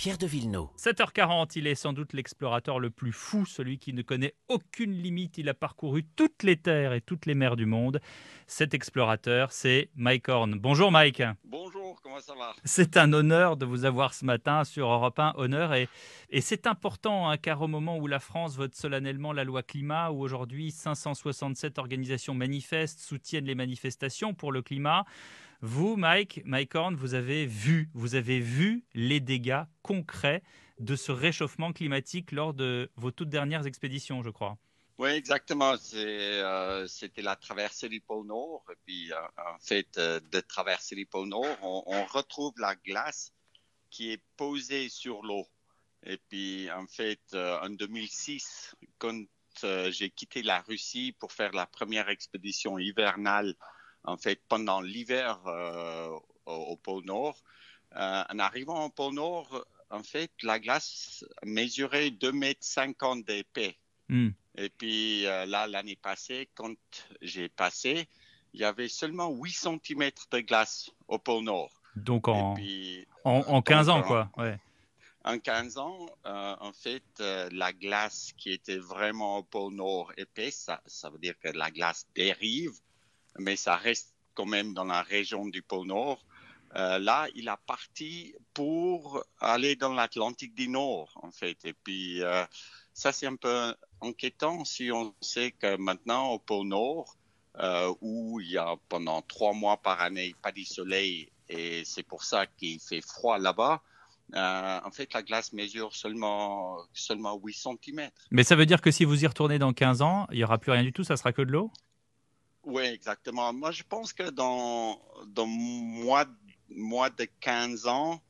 Pierre de Villeneuve. 7h40, il est sans doute l'explorateur le plus fou, celui qui ne connaît aucune limite. Il a parcouru toutes les terres et toutes les mers du monde. Cet explorateur, c'est Mike Horn. Bonjour Mike. Bonjour, comment ça va? C'est un honneur de vous avoir ce matin sur Europe 1 Honneur. Et, et c'est important hein, car au moment où la France vote solennellement la loi climat, où aujourd'hui 567 organisations manifestent, soutiennent les manifestations pour le climat, vous, Mike, Mike Horn, vous avez vu, vous avez vu les dégâts concrets de ce réchauffement climatique lors de vos toutes dernières expéditions, je crois. Oui, exactement. Euh, c'était la traversée du pôle Nord. Et puis, euh, en fait, euh, de traverser le pôle Nord, on, retrouve la glace qui est posée sur l'eau. Et puis, en fait, en 2006, quand j'ai quitté la Russie pour faire la première expédition hivernale en fait, pendant l'hiver euh, au, pôle Nord. Euh, en arrivant au pôle Nord, en fait, la glace mesurait 2,50 mètres d'épais. Hmm. Et puis euh, là, l'année passée, quand j'ai passé, il y avait seulement 8 cm de glace au pôle Nord. Donc en, en, 15 ans, quoi. Ouais. En 15 ans, en fait, la glace qui était vraiment au pôle Nord épais, ça, ça veut dire que la glace dérive mais ça reste quand même dans la région du pôle Nord. Euh, là, il a parti pour aller dans l'Atlantique du Nord, en fait. Et puis, euh, ça, c'est un peu inquiétant si on sait que maintenant, au pôle Nord, euh, où il y a pendant trois mois par année pas de soleil, et c'est pour ça qu'il fait froid là-bas, en fait, la glace mesure seulement, seulement 8 cm. Mais ça veut dire que si vous y retournez dans 15 ans, il n'y aura plus rien du tout, ça sera que de l'eau? Oui, exactement. Moi, je pense que dans, dans moins, moins de 15 ans,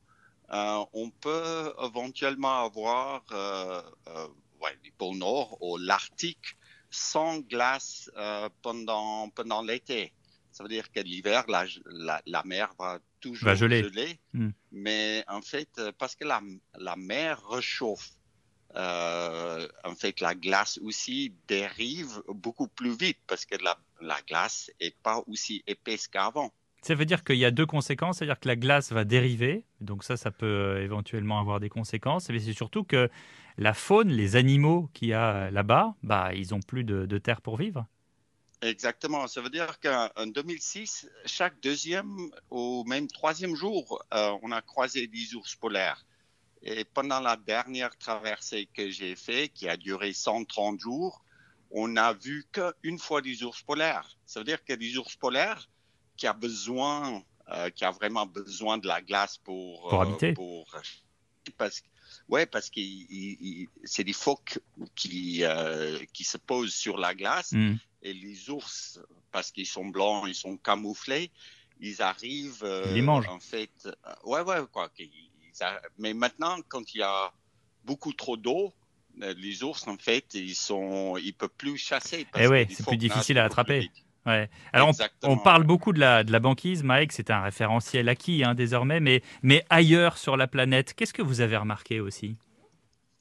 euh, on peut éventuellement avoir euh, euh, ouais, le pôle Nord ou l'Arctique sans glace euh, pendant, pendant l'été. Ça veut dire que l'hiver, la, la, mer va toujours geler. Hmm. Mais en fait, parce que la, la mer réchauffe, euh, en fait, la glace aussi dérive beaucoup plus vite parce que la, la glace n'est pas aussi épaisse qu'avant. Ça veut dire qu'il y a deux conséquences, c'est-à-dire que la glace va dériver, donc ça, ça peut euh, éventuellement avoir des conséquences, mais c'est surtout que la faune, les animaux qu'il y a là-bas, bah, ils n'ont plus de, terre pour vivre. Exactement, ça veut dire qu'en 2006, chaque deuxième ou même troisième jour, euh, on a croisé des ours polaires. Et pendant la dernière traversée que j'ai faite, qui a duré 130 jours, on n'a vu qu'une fois des ours polaires. Ça veut dire que des ours polaires qui a besoin, euh, qui a vraiment besoin de la glace pour pour euh, habiter. parce ouais, parce que c'est des phoques qui euh, qui se posent sur la glace hmm. et les ours, parce qu'ils sont blancs, ils sont camouflés, ils arrivent. ils les mangent. En fait, ouais, ouais, quoi mais maintenant, quand il y a beaucoup trop d'eau, euh, les ours, en fait, ils sont, ils peuvent plus chasser. Eh ouais, c'est plus difficile à attraper. Ouais. Alors, on, parle beaucoup de la, de la banquise, Mike, c'est un référentiel acquis hein, désormais, mais, mais ailleurs sur la planète, qu'est-ce que vous avez remarqué aussi?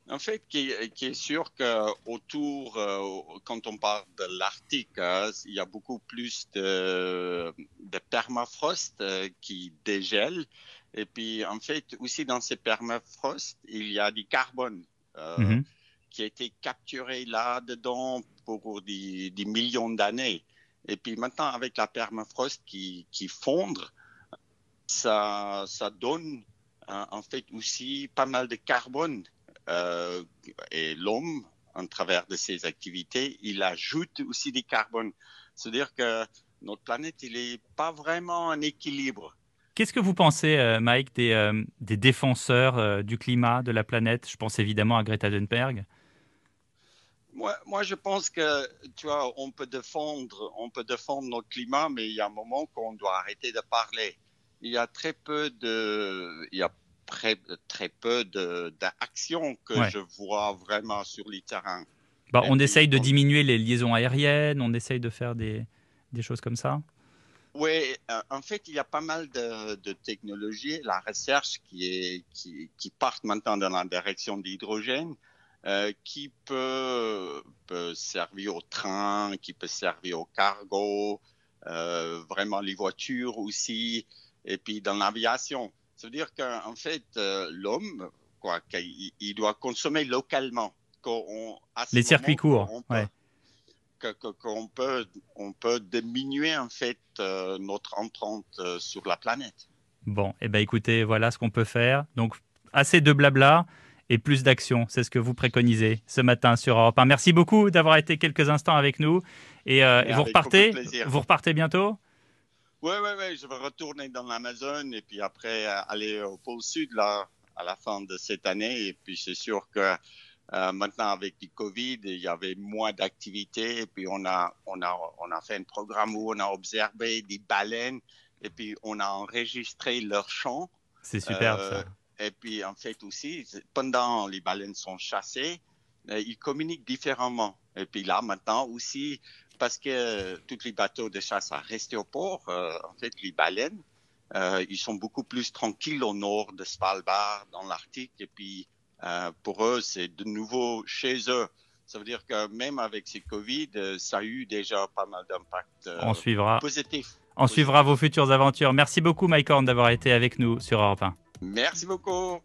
En fait, qui, qui est sûr qu'autour, euh, quand on parle de l'Arctique, hein, il y a beaucoup plus de, de permafrost euh, qui dégèle. Et puis, en fait, aussi dans ces permafrost, il y a du carbone euh, mhm. qui a été capturé là-dedans pour des, millions d'années. Et puis maintenant, avec la permafrost qui, qui fondre, ça, ça donne euh, en fait aussi pas mal de carbone. Euh, et l'homme, en travers de ses activités, il ajoute aussi du carbone. C'est-à-dire que notre planète, il n'est pas vraiment en équilibre. Qu'est-ce que vous pensez, euh, Mike, des, euh, des défenseurs euh, du climat, de la planète? Je pense évidemment à Greta Thunberg. Moi, moi, je pense que, tu vois, on peut défendre, on peut défendre notre climat, mais il y a un moment qu'on doit arrêter de parler. Il y a très peu de, il y a très, très peu d'actions que je vois vraiment sur les terrains. Bah, on essaye de diminuer les liaisons aériennes, on essaye de faire des, des choses comme ça? Oui, euh, en fait, il y a pas mal de, de technologies, la recherche qui, est, qui, qui part maintenant dans la direction de l'hydrogène, euh, qui peut, peut, servir au train, qui peut servir au cargo, euh, vraiment les voitures aussi, et puis dans l'aviation. Ça veut dire qu'en fait, l'homme, quoi, qu'il doit consommer localement. Les circuits courts, qu'on peut, on peut diminuer en fait euh, notre empreinte euh, sur la planète. Bon, et eh ben écoutez, voilà ce qu'on peut faire. Donc assez de blabla et plus d'action, c'est ce que vous préconisez ce matin sur Europe 1. Merci beaucoup d'avoir été quelques instants avec nous et, euh, vous repartez, vous repartez bientôt? Oui, oui, oui, je vais retourner dans l'Amazon et puis après aller au pôle sud là à la fin de cette année et puis c'est sûr que euh, maintenant, avec le Covid, il y avait moins d'activités. Et puis, on a, on, a, on a fait un programme où on a observé des baleines et puis on a enregistré leurs chants. C'est super, ça. Euh, et puis, en fait, aussi, pendant les baleines sont chassées, euh, ils communiquent différemment. Et puis là, maintenant aussi, parce que tous les bateaux de chasse sont restés au port, en fait, les baleines, ils sont beaucoup plus tranquilles au nord de Svalbard, dans l'Arctique. Et puis, euh, pour eux, c'est de nouveau chez eux. Ça veut dire que même avec ces Covid, euh, ça a eu déjà pas mal d'impact euh, On suivra. positif. On suivra vos futures aventures. Merci beaucoup, Mike Horn, d'avoir été avec nous sur Europe 1. Merci beaucoup.